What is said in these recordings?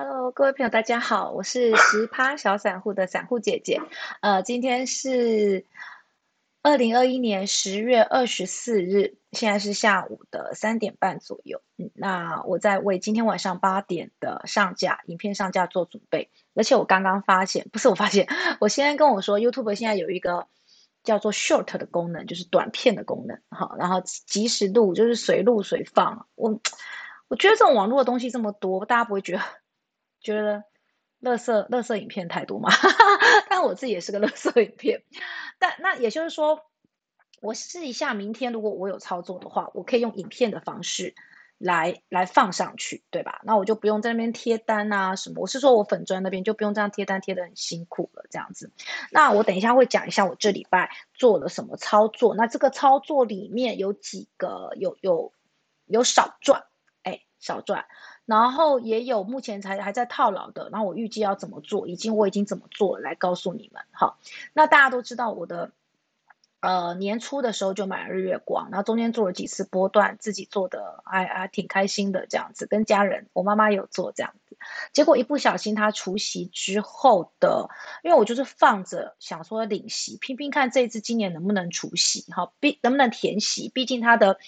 Hello，各位朋友，大家好，我是十趴小散户的散户姐姐。呃，今天是二零二一年十月二十四日，现在是下午的三点半左右。嗯，那我在为今天晚上八点的上架影片上架做准备。而且我刚刚发现，不是我发现，我先生跟我说，YouTube 现在有一个叫做 Short 的功能，就是短片的功能。好，然后即时录就是随录随放。我我觉得这种网络的东西这么多，大家不会觉得？觉得，乐色乐色影片太多嘛？但我自己也是个乐色影片。但那也就是说，我试一下，明天如果我有操作的话，我可以用影片的方式来来放上去，对吧？那我就不用在那边贴单啊什么。我是说我粉砖那边就不用这样贴单贴的很辛苦了，这样子。那我等一下会讲一下我这礼拜做了什么操作。那这个操作里面有几个有有有少赚，哎，少赚。然后也有目前才还在套牢的，然后我预计要怎么做，已经我已经怎么做来告诉你们。好，那大家都知道我的，呃，年初的时候就买了日月光，然后中间做了几次波段，自己做的还还挺开心的这样子，跟家人，我妈妈有做这样子，结果一不小心它除夕之后的，因为我就是放着想说领息，拼拼看这一次今年能不能除夕，好，毕能不能填息，毕竟它的。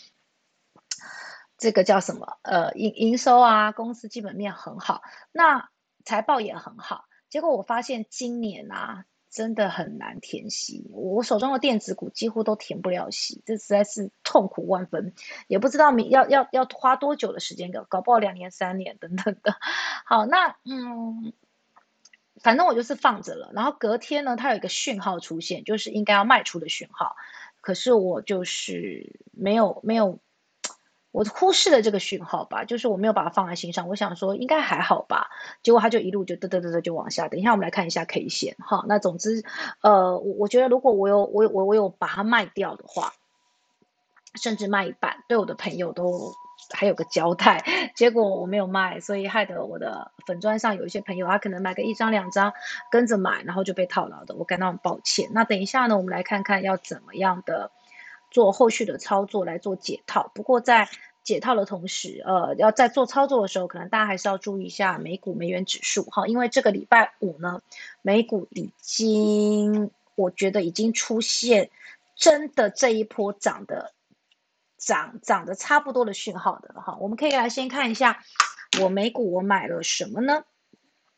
这个叫什么？呃，营营收啊，公司基本面很好，那财报也很好。结果我发现今年啊，真的很难填息。我手中的电子股几乎都填不了息，这实在是痛苦万分。也不知道明要要要花多久的时间，搞搞不好两年三年等等的。好，那嗯，反正我就是放着了。然后隔天呢，它有一个讯号出现，就是应该要卖出的讯号，可是我就是没有没有。我忽视了这个讯号吧，就是我没有把它放在心上。我想说应该还好吧，结果它就一路就嘚嘚嘚嘚就往下。等一下我们来看一下 K 线哈。那总之，呃，我我觉得如果我有我我我有把它卖掉的话，甚至卖一半，对我的朋友都还有个交代。结果我没有卖，所以害得我的粉砖上有一些朋友他可能买个一张两张跟着买，然后就被套牢的，我感到很抱歉。那等一下呢，我们来看看要怎么样的。做后续的操作来做解套，不过在解套的同时，呃，要在做操作的时候，可能大家还是要注意一下美股美元指数哈，因为这个礼拜五呢，美股已经我觉得已经出现真的这一波涨的涨涨的差不多的讯号的哈。我们可以来先看一下我美股我买了什么呢？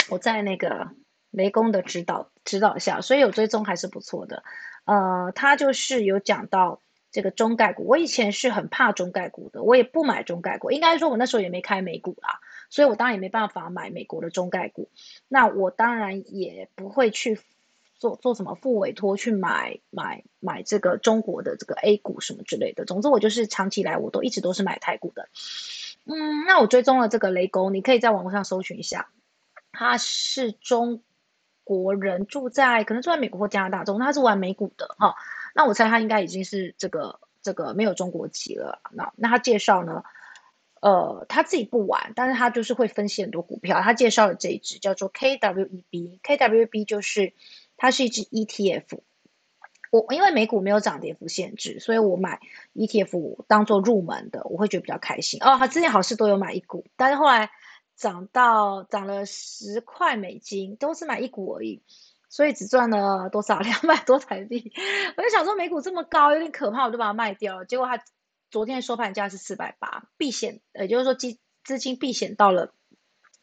我在那个雷公的指导指导下，所以有追踪还是不错的。呃，他就是有讲到。这个中概股，我以前是很怕中概股的，我也不买中概股。应该说，我那时候也没开美股啦，所以我当然也没办法买美国的中概股。那我当然也不会去做做什么副委托去买买买这个中国的这个 A 股什么之类的。总之，我就是长期来我都一直都是买台股的。嗯，那我追踪了这个雷公，你可以在网络上搜寻一下，他是中国人，住在可能住在美国或加拿大，总之他是玩美股的哈。那我猜他应该已经是这个这个没有中国籍了。那那他介绍呢？呃，他自己不玩，但是他就是会分析很多股票。他介绍了这一只叫做 KWEB，KWEB 就是它是一只 ETF。我因为美股没有涨跌幅限制，所以我买 ETF 当做入门的，我会觉得比较开心。哦，他之前好事都有买一股，但是后来涨到涨了十块美金，都是买一股而已。所以只赚了多少？两百多台币。我就想说，美股这么高，有点可怕，我就把它卖掉了。结果它昨天收盘价是四百八，避险，也就是说资资金避险到了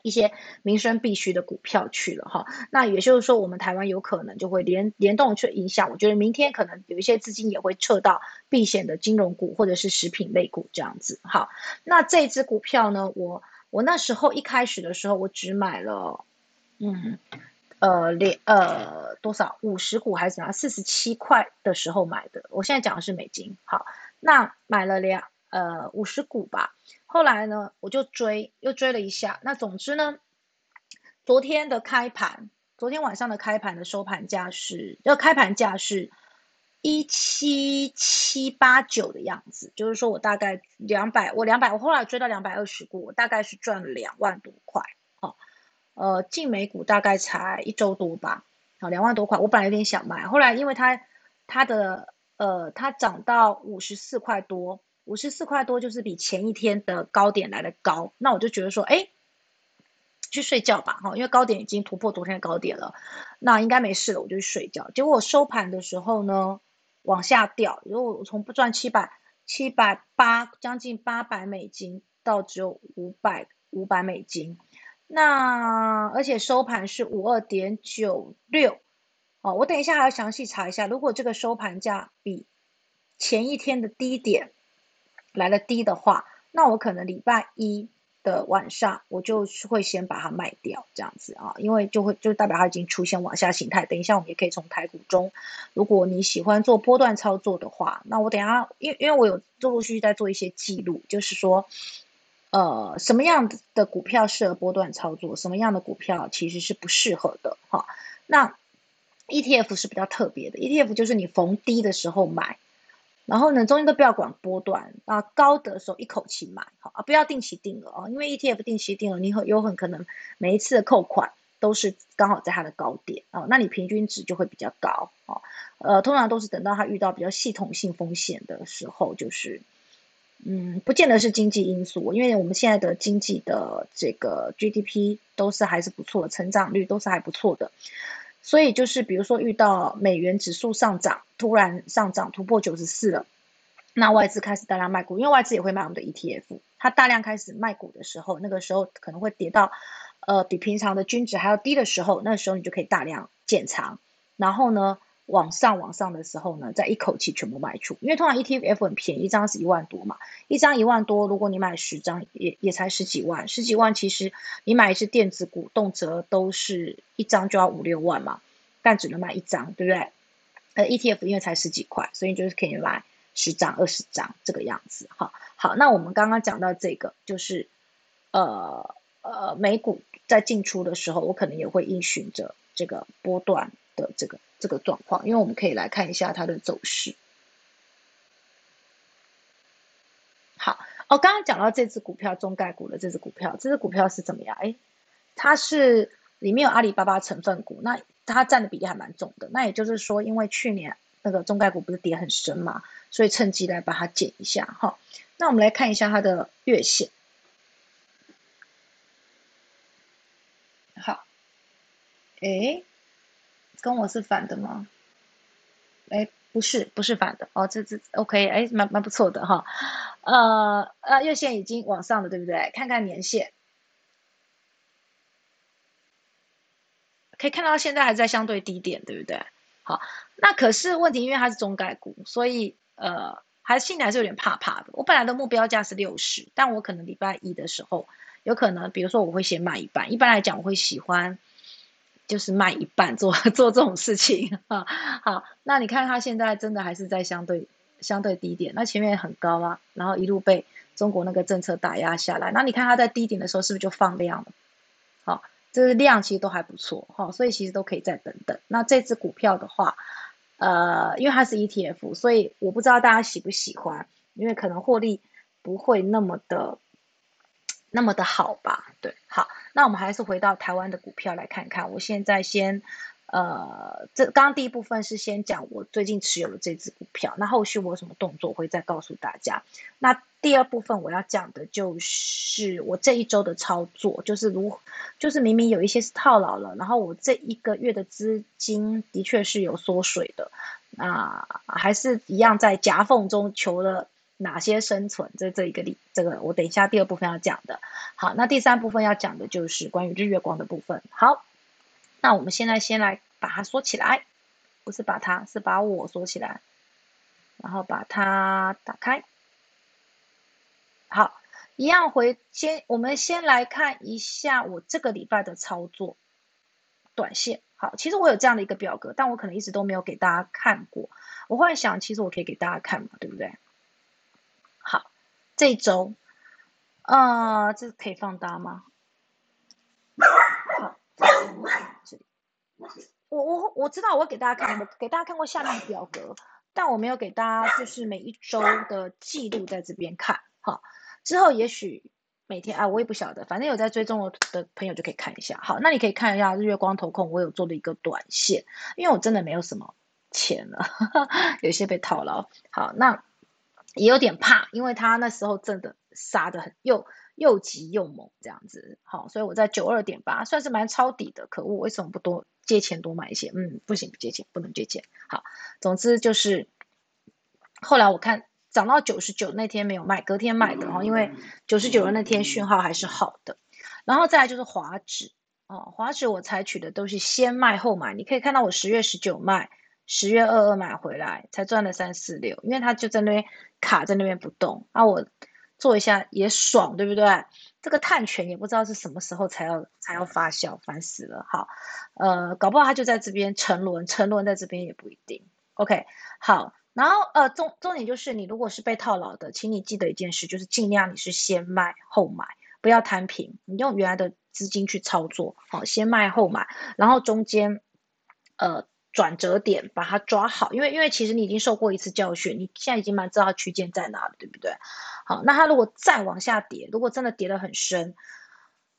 一些民生必须的股票去了哈。那也就是说，我们台湾有可能就会联联动去影响。我觉得明天可能有一些资金也会撤到避险的金融股或者是食品类股这样子。好，那这支股票呢，我我那时候一开始的时候，我只买了，嗯。呃，两呃多少五十股还是怎样？四十七块的时候买的，我现在讲的是美金。好，那买了两呃五十股吧。后来呢，我就追，又追了一下。那总之呢，昨天的开盘，昨天晚上的开盘的收盘价是，要开盘价是一七七八九的样子。就是说我大概两百，我两百，我后来追到两百二十股，我大概是赚了两万多块。呃，进美股大概才一周多吧，好两万多块。我本来有点想买，后来因为它它的呃它涨到五十四块多，五十四块多就是比前一天的高点来的高，那我就觉得说，哎，去睡觉吧，哈，因为高点已经突破昨天的高点了，那应该没事了，我就去睡觉。结果我收盘的时候呢，往下掉，如果我从不赚七百七百八，将近八百美金，到只有五百五百美金，那而且收盘是五二点九六，哦，我等一下还要详细查一下，如果这个收盘价比前一天的低点来的低的话，那我可能礼拜一。的晚上，我就会先把它卖掉，这样子啊，因为就会就代表它已经出现往下形态。等一下，我们也可以从台股中，如果你喜欢做波段操作的话，那我等下，因因为我有陆陆续续在做一些记录，就是说，呃，什么样的股票适合波段操作，什么样的股票其实是不适合的哈。那 ETF 是比较特别的，ETF 就是你逢低的时候买。然后呢，中间都不要管波段啊，高的时候一口气买，好啊，不要定期定额哦，因为 ETF 定期定额，你很有很可能每一次的扣款都是刚好在它的高点哦，那你平均值就会比较高哦。呃，通常都是等到它遇到比较系统性风险的时候，就是嗯，不见得是经济因素，因为我们现在的经济的这个 GDP 都是还是不错，成长率都是还不错的。所以就是，比如说遇到美元指数上涨，突然上涨突破九十四了，那外资开始大量卖股，因为外资也会卖我们的 ETF，它大量开始卖股的时候，那个时候可能会跌到，呃，比平常的均值还要低的时候，那时候你就可以大量减仓，然后呢？往上往上的时候呢，再一口气全部卖出，因为通常 ETF 很便宜，一张是一万多嘛，一张一万多，如果你买十张，也也才十几万，十几万其实你买一只电子股，动辄都是一张就要五六万嘛，但只能买一张，对不对？呃，ETF 因为才十几块，所以就是可以买十张、二十张这个样子，哈。好，那我们刚刚讲到这个，就是呃呃，美股在进出的时候，我可能也会依循着这个波段的这个。这个状况，因为我们可以来看一下它的走势。好，哦，刚刚讲到这只股票中概股的这只股票，这只股票是怎么样？哎，它是里面有阿里巴巴成分股，那它占的比例还蛮重的。那也就是说，因为去年那个中概股不是跌很深嘛，所以趁机来把它减一下哈。那我们来看一下它的月线。好，哎。跟我是反的吗？哎，不是，不是反的哦，这这 OK，哎，蛮蛮不错的哈，呃呃，月线已经往上了，对不对？看看年线，可以看到现在还在相对低点，对不对？好，那可是问题，因为它是中概股，所以呃，还心里还是有点怕怕的。我本来的目标价是六十，但我可能礼拜一的时候，有可能，比如说我会先卖一半。一般来讲，我会喜欢。就是卖一半做 做这种事情啊，好，那你看它现在真的还是在相对相对低点，那前面很高啊，然后一路被中国那个政策打压下来，那你看它在低点的时候是不是就放量了？好，这个量其实都还不错哈，所以其实都可以再等等。那这只股票的话，呃，因为它是 ETF，所以我不知道大家喜不喜欢，因为可能获利不会那么的。那么的好吧，对，好，那我们还是回到台湾的股票来看看。我现在先，呃，这刚刚第一部分是先讲我最近持有的这只股票，那后续我有什么动作会再告诉大家。那第二部分我要讲的就是我这一周的操作，就是如，就是明明有一些是套牢了，然后我这一个月的资金的确是有缩水的，那还是一样在夹缝中求了。哪些生存？这这一个例，这个我等一下第二部分要讲的。好，那第三部分要讲的就是关于日月光的部分。好，那我们现在先来把它锁起来，不是把它，是把我锁起来，然后把它打开。好，一样回先，我们先来看一下我这个礼拜的操作，短线。好，其实我有这样的一个表格，但我可能一直都没有给大家看过。我忽然想，其实我可以给大家看嘛，对不对？这周，啊，这可以放大吗？好，这里，我我我知道，我给大家看，我给大家看过下面的表格，但我没有给大家就是每一周的记录在这边看。好，之后也许每天啊，我也不晓得，反正有在追踪我的朋友就可以看一下。好，那你可以看一下日月光投控，我有做的一个短线，因为我真的没有什么钱了，有些被套牢。好，那。也有点怕，因为他那时候真的杀的很，又又急又猛这样子。好，所以我在九二点八算是蛮抄底的。可恶，为什么不多借钱多买一些？嗯，不行，不借钱，不能借钱。好，总之就是后来我看涨到九十九那天没有卖，隔天卖的哈，因为九十九的那天讯号还是好的。然后再来就是华指哦，华指我采取的都是先卖后买。你可以看到我十月十九卖，十月二二买回来，才赚了三四六，因为它就在那边卡在那边不动。那我做一下也爽，对不对？这个碳权也不知道是什么时候才要才要发酵，烦死了。好，呃，搞不好它就在这边沉沦，沉沦在这边也不一定。OK，好，然后呃重重点就是你如果是被套牢的，请你记得一件事，就是尽量你是先卖后买。不要摊平，你用原来的资金去操作，好，先卖后买，然后中间，呃，转折点把它抓好，因为因为其实你已经受过一次教训，你现在已经蛮知道区间在哪了，对不对？好，那它如果再往下跌，如果真的跌得很深，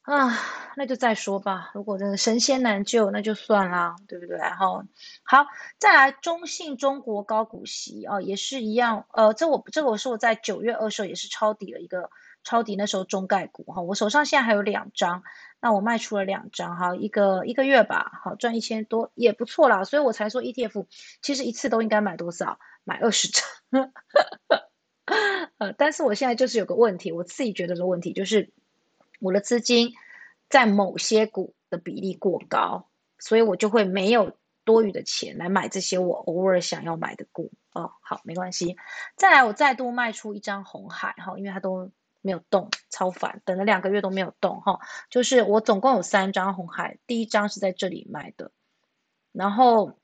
啊，那就再说吧。如果真的神仙难救，那就算啦，对不对？好，好，再来中信中国高股息啊，也是一样，呃，这我这个我是我在九月二十也是抄底了一个。抄底那时候中概股哈，我手上现在还有两张，那我卖出了两张哈，一个一个月吧，好赚一千多也不错啦，所以我才说 ETF 其实一次都应该买多少，买二十张，呃，但是我现在就是有个问题，我自己觉得的问题就是我的资金在某些股的比例过高，所以我就会没有多余的钱来买这些我偶尔想要买的股。哦，好没关系，再来我再度卖出一张红海哈，因为它都。没有动，超烦，等了两个月都没有动哈。就是我总共有三张红海，第一张是在这里卖的，然后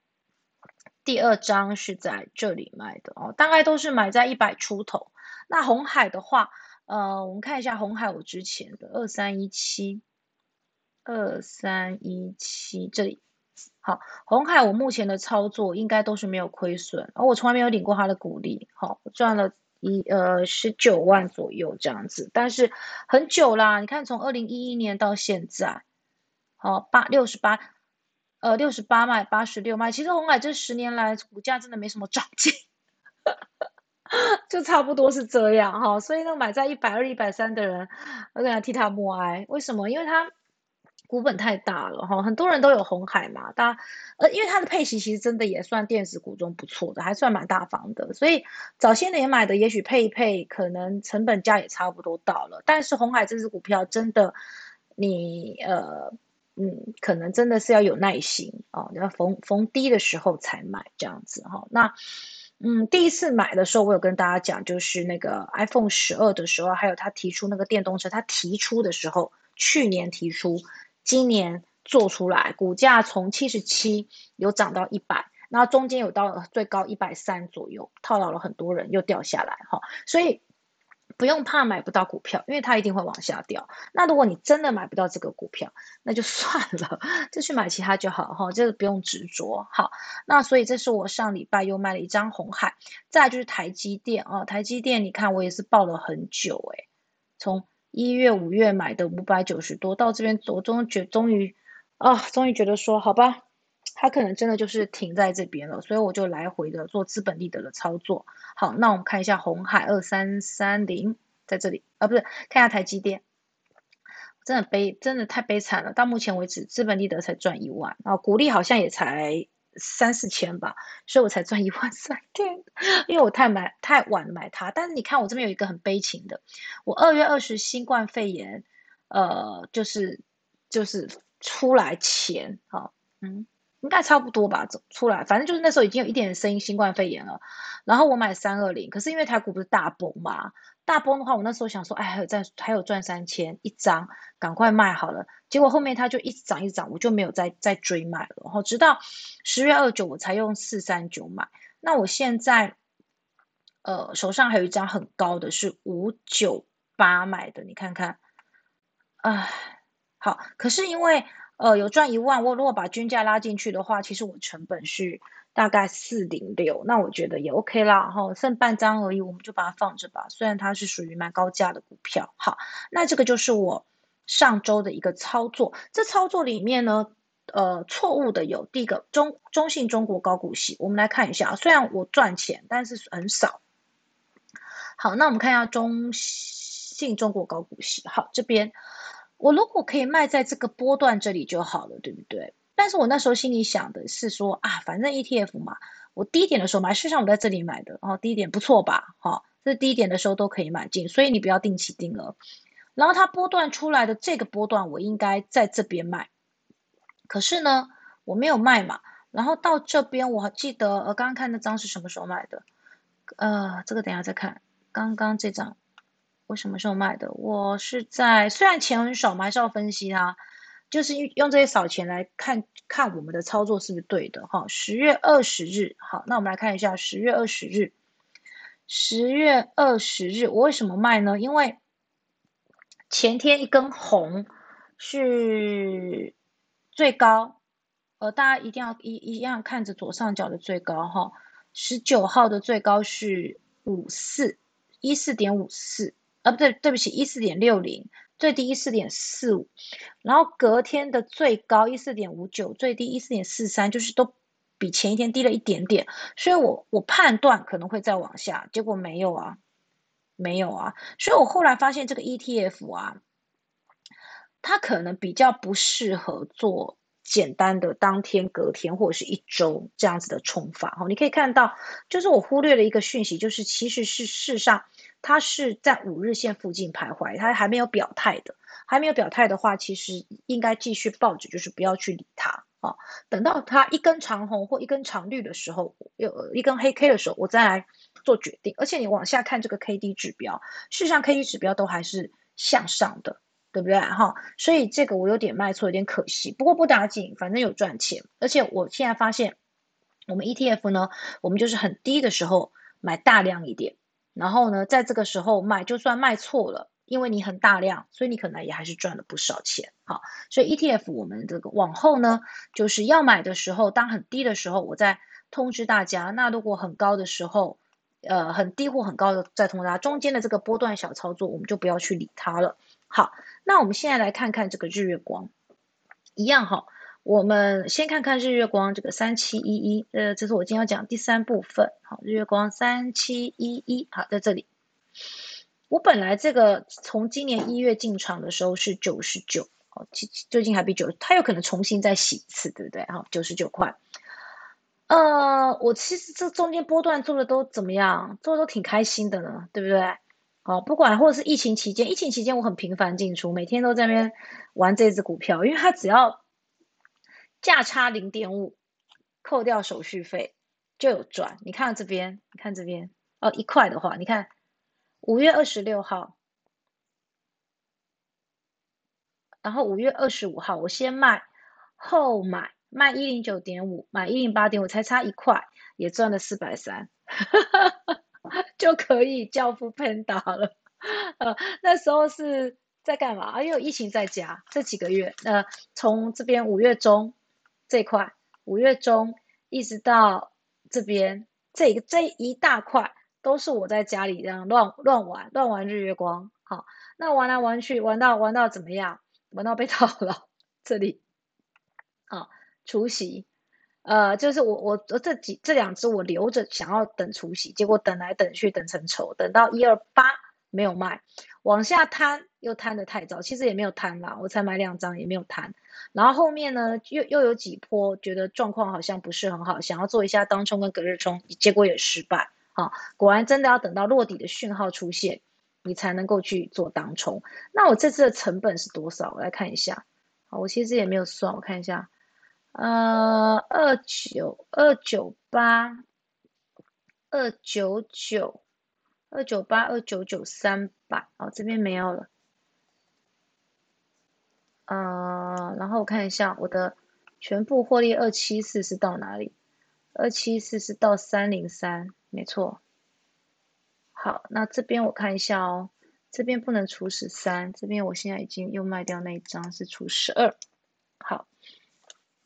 第二张是在这里卖的哦，大概都是买在一百出头。那红海的话，呃，我们看一下红海我之前的二三一七，二三一七这里，好，红海我目前的操作应该都是没有亏损，而我从来没有领过他的股利，好，赚了。一呃十九万左右这样子，但是很久啦。你看从二零一一年到现在，好八六十八，呃六十八卖八十六卖。其实红海这十年来股价真的没什么长进，就差不多是这样哈。所以呢，买在一百二、一百三的人，我想替他默哀。为什么？因为他。股本太大了哈，很多人都有红海嘛，大呃，因为它的配息其实真的也算电子股中不错的，还算蛮大方的，所以早些年买的也许配一配，可能成本价也差不多到了。但是红海这只股票真的，你呃嗯，可能真的是要有耐心啊，要逢逢低的时候才买这样子哈。那嗯，第一次买的时候，我有跟大家讲，就是那个 iPhone 十二的时候，还有他提出那个电动车，他提出的时候，去年提出。今年做出来，股价从七十七有涨到一百，然后中间有到最高一百三左右，套牢了很多人，又掉下来哈。所以不用怕买不到股票，因为它一定会往下掉。那如果你真的买不到这个股票，那就算了，就去买其他就好哈。这个不用执着。好，那所以这是我上礼拜又卖了一张红海，再就是台积电啊，台积电你看我也是抱了很久诶，从。一月、五月买的五百九十多，到这边我终觉终于啊，终于觉得说好吧，它可能真的就是停在这边了，所以我就来回的做资本利得的操作。好，那我们看一下红海二三三零在这里啊，不是看一下台积电，真的悲，真的太悲惨了。到目前为止，资本利得才赚一万，然后股利好像也才。三四千吧，所以我才赚一万三。千，因为我太买太晚买它。但是你看，我这边有一个很悲情的，我二月二十新冠肺炎，呃，就是就是出来前，哈，嗯，应该差不多吧，走出来，反正就是那时候已经有一点声音新冠肺炎了。然后我买三二零，可是因为台股不是大崩嘛。大崩的话，我那时候想说，哎，还有赚，还有赚三千一张，赶快卖好了。结果后面它就一直涨，一直涨，我就没有再再追卖了。然后直到十月二九，我才用四三九买。那我现在，呃，手上还有一张很高的，是五九八买的，你看看，唉，好，可是因为呃有赚一万，我如果把均价拉进去的话，其实我成本是。大概四零六，那我觉得也 OK 啦，哈，剩半张而已，我们就把它放着吧。虽然它是属于蛮高价的股票，好，那这个就是我上周的一个操作。这操作里面呢，呃，错误的有第一个中中信中国高股息，我们来看一下啊，虽然我赚钱，但是很少。好，那我们看一下中信中国高股息。好，这边我如果可以卖在这个波段这里就好了，对不对？但是我那时候心里想的是说啊，反正 ETF 嘛，我低点的时候买，事实上我在这里买的，哦，低点不错吧？哈，这低点的时候都可以买进，所以你不要定期定额。然后它波段出来的这个波段，我应该在这边卖，可是呢，我没有卖嘛。然后到这边，我记得呃，刚刚看那张是什么时候买的？呃，这个等下再看。刚刚这张我什么时候卖的？我是在虽然钱很少，我还是要分析它，就是用这些少钱来看看我们的操作是不是对的哈。十月二十日，好，那我们来看一下十月二十日。十月二十日，我为什么卖呢？因为前天一根红是最高，呃，大家一定要一一样看着左上角的最高哈。十九号的最高是五四一四点五四，啊，不对，对不起，一四点六零，最低一四点四五，然后隔天的最高一四点五九，最低一四点四三，就是都比前一天低了一点点，所以我我判断可能会再往下，结果没有啊。没有啊，所以我后来发现这个 ETF 啊，它可能比较不适合做简单的当天、隔天或者是一周这样子的冲法哈。你可以看到，就是我忽略了一个讯息，就是其实是事实上它是在五日线附近徘徊，它还没有表态的，还没有表态的话，其实应该继续抱着，就是不要去理它啊。等到它一根长红或一根长绿的时候，有一根黑 K 的时候，我再来。做决定，而且你往下看这个 K D 指标，事实上 K D 指标都还是向上的，对不对？哈，所以这个我有点卖错，有点可惜。不过不打紧，反正有赚钱。而且我现在发现，我们 E T F 呢，我们就是很低的时候买大量一点，然后呢，在这个时候卖，就算卖错了，因为你很大量，所以你可能也还是赚了不少钱。好，所以 E T F 我们这个往后呢，就是要买的时候，当很低的时候，我再通知大家。那如果很高的时候，呃，很低或很高的再通知大家中间的这个波段小操作，我们就不要去理它了。好，那我们现在来看看这个日月光，一样哈。我们先看看日月光这个三七一一，呃，这是我今天要讲第三部分。好，日月光三七一一，好，在这里。我本来这个从今年一月进场的时候是九十九，哦，最最近还比九，它有可能重新再洗一次，对不对？好，九十九块。呃，我其实这中间波段做的都怎么样？做的都挺开心的呢，对不对？哦，不管或者是疫情期间，疫情期间我很频繁进出，每天都在那边玩这只股票，因为它只要价差零点五，扣掉手续费就有赚。你看这边，你看这边，哦，一块的话，你看五月二十六号，然后五月二十五号，我先卖后买。卖一零九点五，买一零八点五，才差一块，也赚了四百三，就可以教父喷打了。呃，那时候是在干嘛？因为疫情在家，这几个月，呃，从这边五月中这块，五月中一直到这边，这个这一大块都是我在家里这样乱乱玩，乱玩日月光。好，那玩来玩去，玩到玩到怎么样？玩到被套牢，这里，好。除夕，呃，就是我我这几这两只我留着想要等除夕，结果等来等去等成仇，等到一二八没有卖，往下摊又贪的太早，其实也没有贪啦，我才买两张也没有贪，然后后面呢又又有几波觉得状况好像不是很好，想要做一下当冲跟隔日冲，结果也失败，好，果然真的要等到落底的讯号出现，你才能够去做当冲。那我这次的成本是多少？我来看一下，好，我其实也没有算，我看一下。呃，二九二九八，二九九，二九八二九九三百，哦，这边没有了。呃，然后我看一下我的全部获利二七四是到哪里？二七四是到三零三，没错。好，那这边我看一下哦，这边不能除十三，这边我现在已经又卖掉那一张是除十二。好。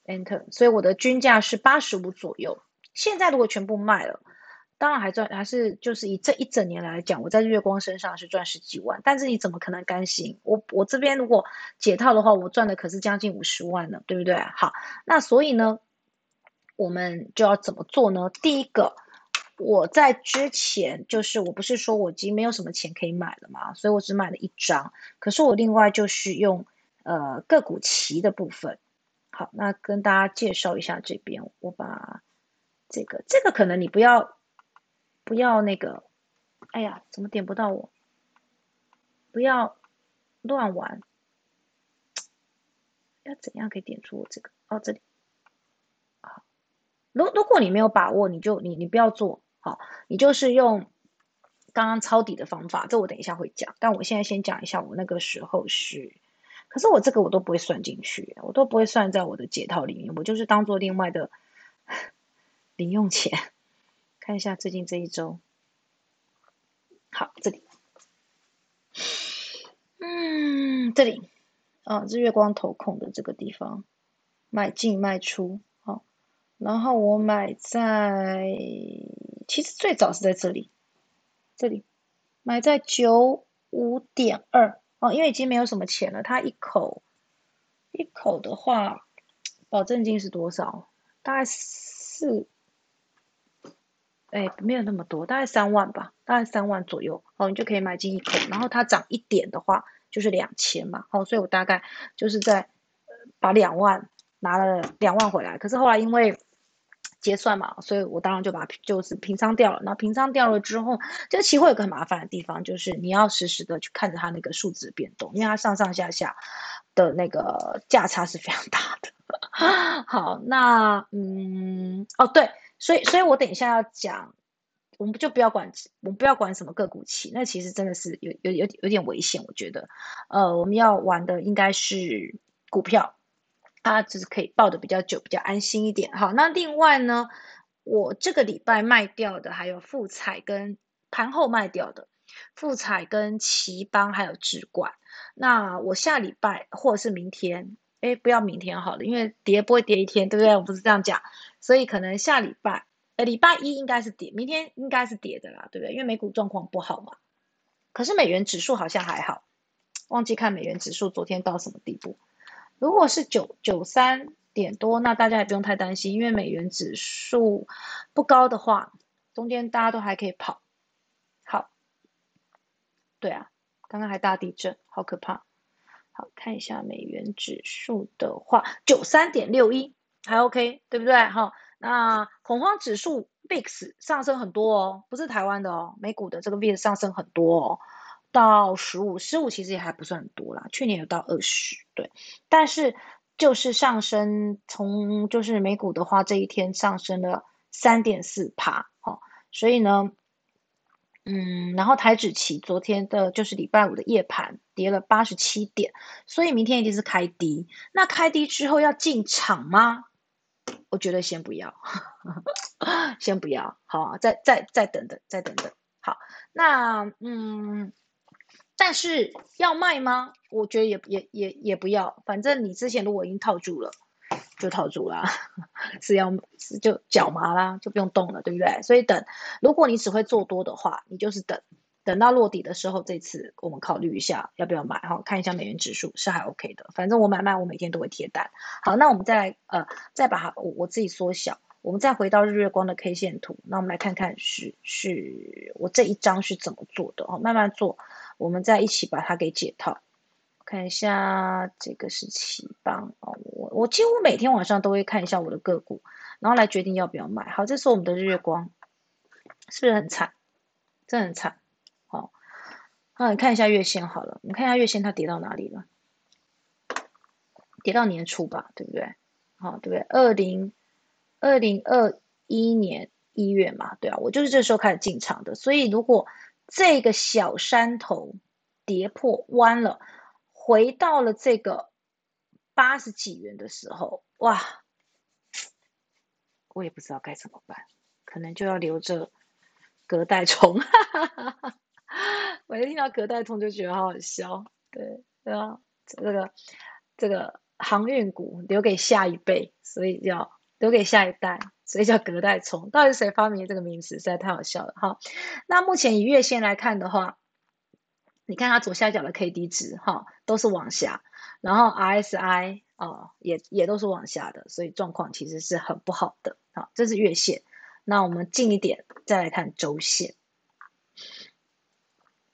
enter，所以我的均价是八十五左右。现在如果全部卖了，当然还赚，还是就是以这一整年来讲，我在月光身上是赚十几万。但是你怎么可能甘心？我我这边如果解套的话，我赚的可是将近五十万呢，对不对？好，那所以呢，我们就要怎么做呢？第一个，我在之前就是我不是说我已经没有什么钱可以买了嘛，所以我只买了一张。可是我另外就是用呃个股期的部分。好，那跟大家介绍一下这边，我把这个这个可能你不要不要那个，哎呀，怎么点不到我？不要乱玩，要怎样可以点出我这个？哦，这里。好，如如果你没有把握，你就你你不要做。好，你就是用刚刚抄底的方法，这我等一下会讲。但我现在先讲一下，我那个时候是，可是我这个我都不会算进去，我都不会算在我的解套里面，我就是当做另外的 零用钱。看一下最近这一周，好，这里，嗯，这里，啊，日月光头控的这个地方，买进卖出。好然后我买在，其实最早是在这里，这里买在九五点二哦，因为已经没有什么钱了。它一口一口的话，保证金是多少？大概四，哎，没有那么多，大概三万吧，大概三万左右哦，你就可以买进一口。然后它涨一点的话，就是两千嘛，哦，所以我大概就是在把两万拿了两万回来。可是后来因为结算嘛，所以我当然就把就是平仓掉了。那平仓掉了之后，这期货有个很麻烦的地方，就是你要实时的去看着它那个数值变动，因为它上上下下的那个价差是非常大的。好，那嗯，哦对，所以所以我等一下要讲，我们就不要管，我们不要管什么个股期，那其实真的是有有有有点危险，我觉得，呃，我们要玩的应该是股票。它就是可以抱的比较久，比较安心一点。好，那另外呢，我这个礼拜卖掉的还有富彩跟盘后卖掉的富彩跟奇邦还有智冠。那我下礼拜或者是明天，哎，不要明天好了，因为跌不会跌一天，对不对？我不是这样讲，所以可能下礼拜，呃，礼拜一应该是跌，明天应该是跌的啦，对不对？因为美股状况不好嘛。可是美元指数好像还好，忘记看美元指数昨天到什么地步。如果是九九三点多，那大家也不用太担心，因为美元指数不高的话，中间大家都还可以跑。好，对啊，刚刚还大地震，好可怕。好看一下美元指数的话，九三点六一还 OK，对不对？好，那恐慌指数 VIX 上升很多哦，不是台湾的哦，美股的这个 VIX 上升很多哦。到十五，十五其实也还不算很多啦。去年有到二十，对。但是就是上升，从就是美股的话，这一天上升了三点四帕，哈。所以呢，嗯，然后台指期昨天的就是礼拜五的夜盘跌了八十七点，所以明天一定是开低。那开低之后要进场吗？我觉得先不要，先不要，好，再再再等等，再等等。好，那嗯。但是要卖吗？我觉得也也也也不要，反正你之前如果已经套住了，就套住啦，是要就脚麻啦，就不用动了，对不对？所以等，如果你只会做多的话，你就是等，等到落底的时候，这次我们考虑一下要不要买哈，看一下美元指数是还 OK 的，反正我买卖我每天都会贴单。好，那我们再来呃，再把它我我自己缩小，我们再回到日月光的 K 线图，那我们来看看是是我这一张是怎么做的哦，慢慢做。我们再一起把它给解套，看一下这个是七磅哦，我我几乎每天晚上都会看一下我的个股，然后来决定要不要买。好，这是我们的日月光，是不是很惨？真很惨。那你看一下月线好了，你看一下月线它跌到哪里了？跌到年初吧，对不对？好，对不对？二零二零二一年一月嘛，对啊，我就是这时候开始进场的，所以如果。这个小山头跌破弯了，回到了这个八十几元的时候，哇！我也不知道该怎么办，可能就要留着隔代虫。哈哈哈哈。我一听到隔代冲就觉得好好笑，对对啊，这个这个航运股留给下一辈，所以要留给下一代。所以叫隔代冲，到底是谁发明这个名词？实在太好笑了哈。那目前以月线来看的话，你看它左下角的 K D 值哈，都是往下，然后 R S I 哦也也都是往下的，所以状况其实是很不好的。好，这是月线。那我们近一点再来看周线。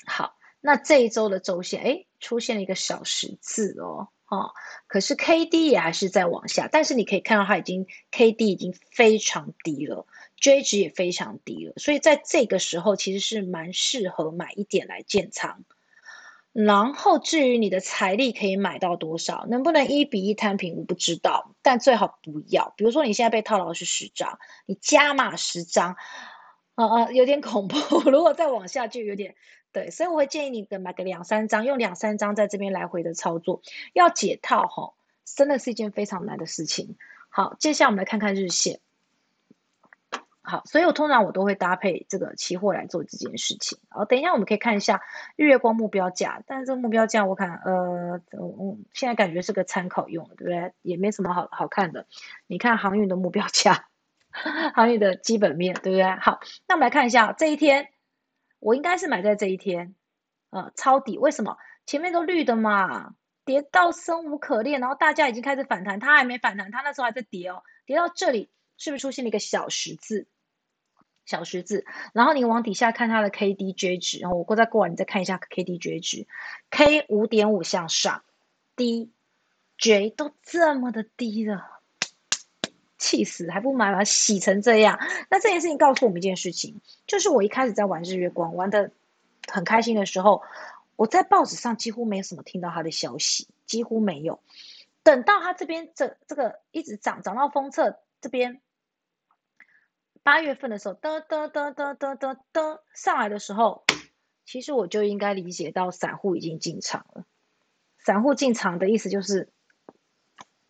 好，那这一周的周线，哎，出现了一个小十字哦，哦，可是 K D 也还是在往下，但是你可以看到它已经 K D 已经非常低了，J 值也非常低了，所以在这个时候其实是蛮适合买一点来建仓。然后至于你的财力可以买到多少，能不能一比一摊平，我不知道，但最好不要。比如说你现在被套牢是十张，你加码十张，啊啊，有点恐怖。如果再往下就有点对，所以我会建议你的买个两三张，用两三张在这边来回的操作。要解套哈，真的是一件非常难的事情。好，接下来我们来看看日线。好，所以我通常我都会搭配这个期货来做这件事情。好，等一下我们可以看一下日月光目标价，但是这个目标价我看，呃，嗯，现在感觉是个参考用，对不对？也没什么好好看的。你看航运的目标价，航运的基本面，对不对？好，那我们来看一下这一天，我应该是买在这一天，呃，抄底。为什么？前面都绿的嘛，跌到生无可恋，然后大家已经开始反弹，它还没反弹，它那时候还在跌哦，跌到这里是不是出现了一个小十字？小十字，然后你往底下看它的 K D J 值，然后我过再过完，你再看一下 K D J 值，K 五点五向上，D J 都这么的低了，气死，还不买把它洗成这样。那这件事情告诉我们一件事情，就是我一开始在玩日月光玩的很开心的时候，我在报纸上几乎没有什么听到他的消息，几乎没有。等到他这边这这个一直涨涨到封测这边。八月份的时候，噔噔噔噔噔噔噔上来的时候，其实我就应该理解到散户已经进场了。散户进场的意思就是，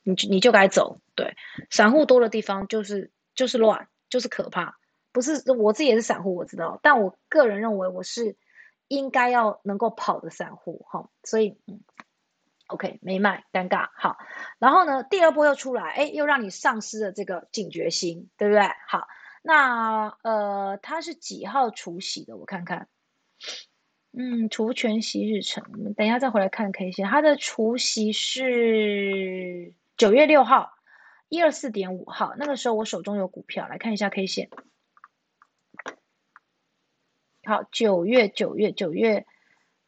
你你就该走。对，散户多的地方就是就是乱，就是可怕。不是我自己也是散户，我知道，但我个人认为我是应该要能够跑的散户哈。所以，嗯，OK，没卖，尴尬。好，然后呢，第二波又出来，哎，又让你丧失了这个警觉心，对不对？好。那呃，它是几号除夕的？我看看，嗯，除全息日程，等一下再回来看 K 线。它的除夕是九月六号，一二四点五号。那个时候我手中有股票，来看一下 K 线。好，九月九月九月，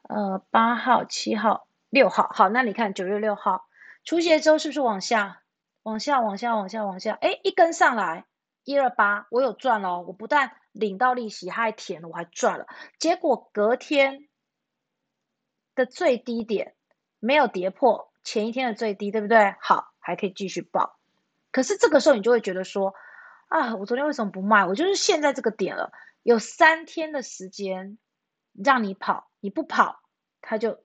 呃，八号、七号、六号。好，那你看九月六号除夕之后是不是往下、往下、往下、往下、往下？哎，一根上来。一二八，我有赚了，我不但领到利息，还填了，我还赚了。结果隔天的最低点没有跌破前一天的最低，对不对？好，还可以继续报。可是这个时候你就会觉得说，啊，我昨天为什么不卖？我就是现在这个点了，有三天的时间让你跑，你不跑，它就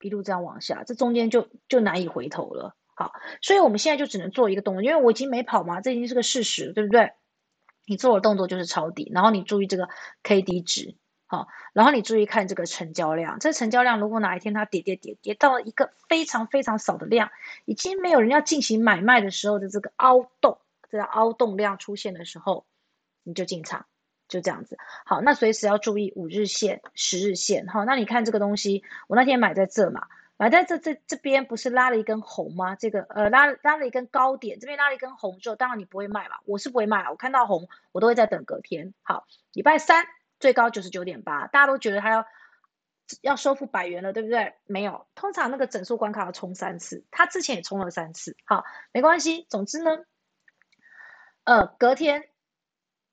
一路这样往下，这中间就就难以回头了。好，所以我们现在就只能做一个动作，因为我已经没跑嘛，这已经是个事实，对不对？你做的动作就是抄底，然后你注意这个 K D 值，好，然后你注意看这个成交量，这成交量如果哪一天它跌跌跌跌到了一个非常非常少的量，已经没有人要进行买卖的时候的这个凹洞，这个凹洞量出现的时候，你就进场，就这样子。好，那随时要注意五日线、十日线，好，那你看这个东西，我那天买在这嘛。买在这这这边不是拉了一根红吗？这个呃拉拉了一根高点，这边拉了一根红之后，当然你不会卖嘛，我是不会卖。我看到红，我都会在等隔天。好，礼拜三最高九十九点八，大家都觉得它要要收复百元了，对不对？没有，通常那个整数关卡要冲三次，它之前也冲了三次。好，没关系，总之呢，呃，隔天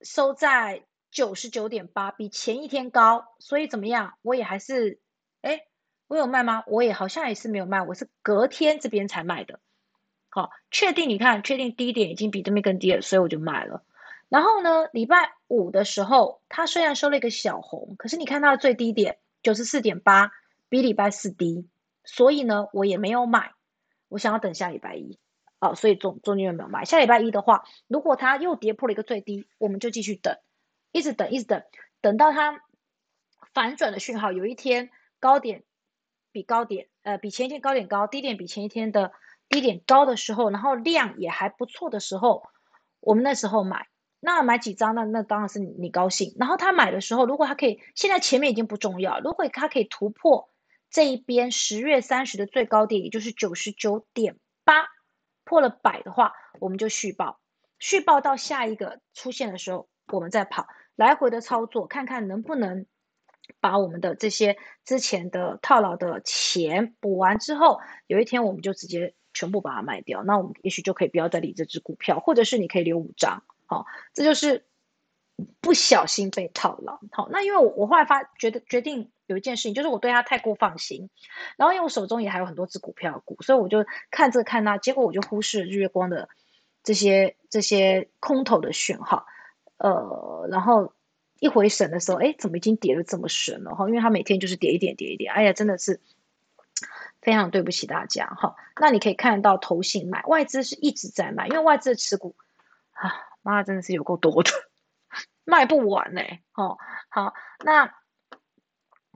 收在九十九点八，比前一天高，所以怎么样？我也还是哎。我有卖吗？我也好像也是没有卖，我是隔天这边才卖的。好，确定你看，确定低点已经比这边更低了，所以我就卖了。然后呢，礼拜五的时候，它虽然收了一个小红，可是你看它的最低点九十四点八，比礼拜四低，所以呢，我也没有买。我想要等下礼拜一，哦，所以中中间有没有买？下礼拜一的话，如果它又跌破了一个最低，我们就继续等，一直等，一直等，等到它反转的讯号，有一天高点。比高点，呃，比前一天高点高，低点比前一天的低点高的时候，然后量也还不错的时候，我们那时候买，那买几张，那那当然是你高兴。然后他买的时候，如果他可以，现在前面已经不重要，如果他可以突破这一边十月三十的最高点，也就是九十九点八，破了百的话，我们就续报，续报到下一个出现的时候，我们再跑。来回的操作，看看能不能把我们的这些之前的套牢的钱补完之后，有一天我们就直接全部把它卖掉，那我们也许就可以不要再理这只股票，或者是你可以留五张，好，这就是不小心被套牢。好，那因为我我后来发觉得决定有一件事情，就是我对他太过放心，然后因为我手中也还有很多只股票股，所以我就看这看那，结果我就忽视日月光的这些这些空头的讯号。呃，然后一回神的时候，哎，怎么已经跌了这么深了哈？因为它每天就是跌一点，跌一点，哎呀，真的是非常对不起大家哈。那你可以看到投信买，外资是一直在卖，因为外资的持股啊，妈真的是有够多的，卖不完呢。哦，好，那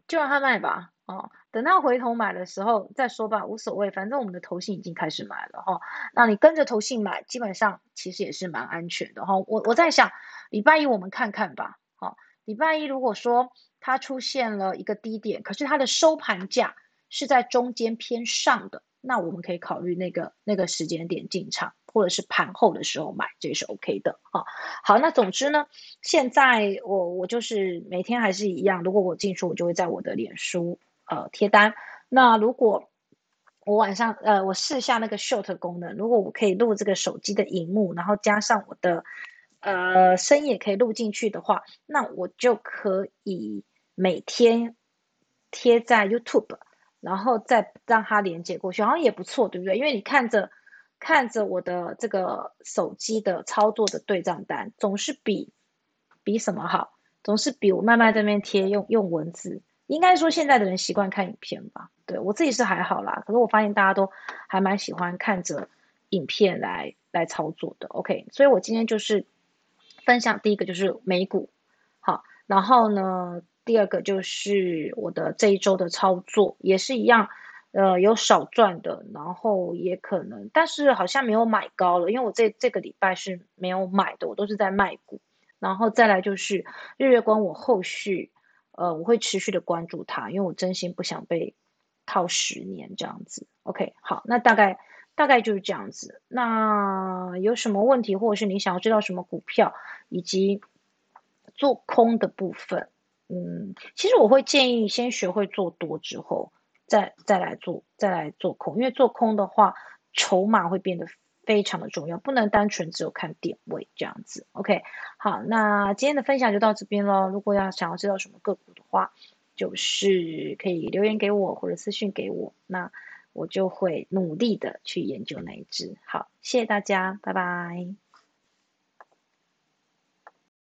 就让他卖吧。哦，等到回头买的时候再说吧，无所谓，反正我们的投信已经开始买了哈。那你跟着投信买，基本上其实也是蛮安全的哈。我我在想。礼拜一我们看看吧，好，礼拜一如果说它出现了一个低点，可是它的收盘价是在中间偏上的，那我们可以考虑那个那个时间点进场，或者是盘后的时候买，这也是 OK 的啊。好，那总之呢，现在我我就是每天还是一样，如果我进出，我就会在我的脸书呃贴单。那如果我晚上呃我试下那个 short 功能，如果我可以录这个手机的荧幕，然后加上我的。呃，声音也可以录进去的话，那我就可以每天贴在 YouTube，然后再让它连接过去，好像也不错，对不对？因为你看着看着我的这个手机的操作的对账单，总是比比什么好，总是比我慢慢这边贴用用文字。应该说现在的人习惯看影片吧？对我自己是还好啦，可是我发现大家都还蛮喜欢看着影片来来操作的。OK，所以我今天就是。分享第一个就是美股，好，然后呢，第二个就是我的这一周的操作也是一样，呃，有少赚的，然后也可能，但是好像没有买高了，因为我这这个礼拜是没有买的，我都是在卖股，然后再来就是日月光，我后续呃我会持续的关注它，因为我真心不想被套十年这样子。OK，好，那大概。大概就是这样子。那有什么问题，或者是你想要知道什么股票，以及做空的部分，嗯，其实我会建议先学会做多之后，再再来做，再来做空。因为做空的话，筹码会变得非常的重要，不能单纯只有看点位这样子。OK，好，那今天的分享就到这边喽。如果要想要知道什么个股的话，就是可以留言给我或者私信给我。那。我就会努力的去研究那一只。好，谢谢大家，拜拜。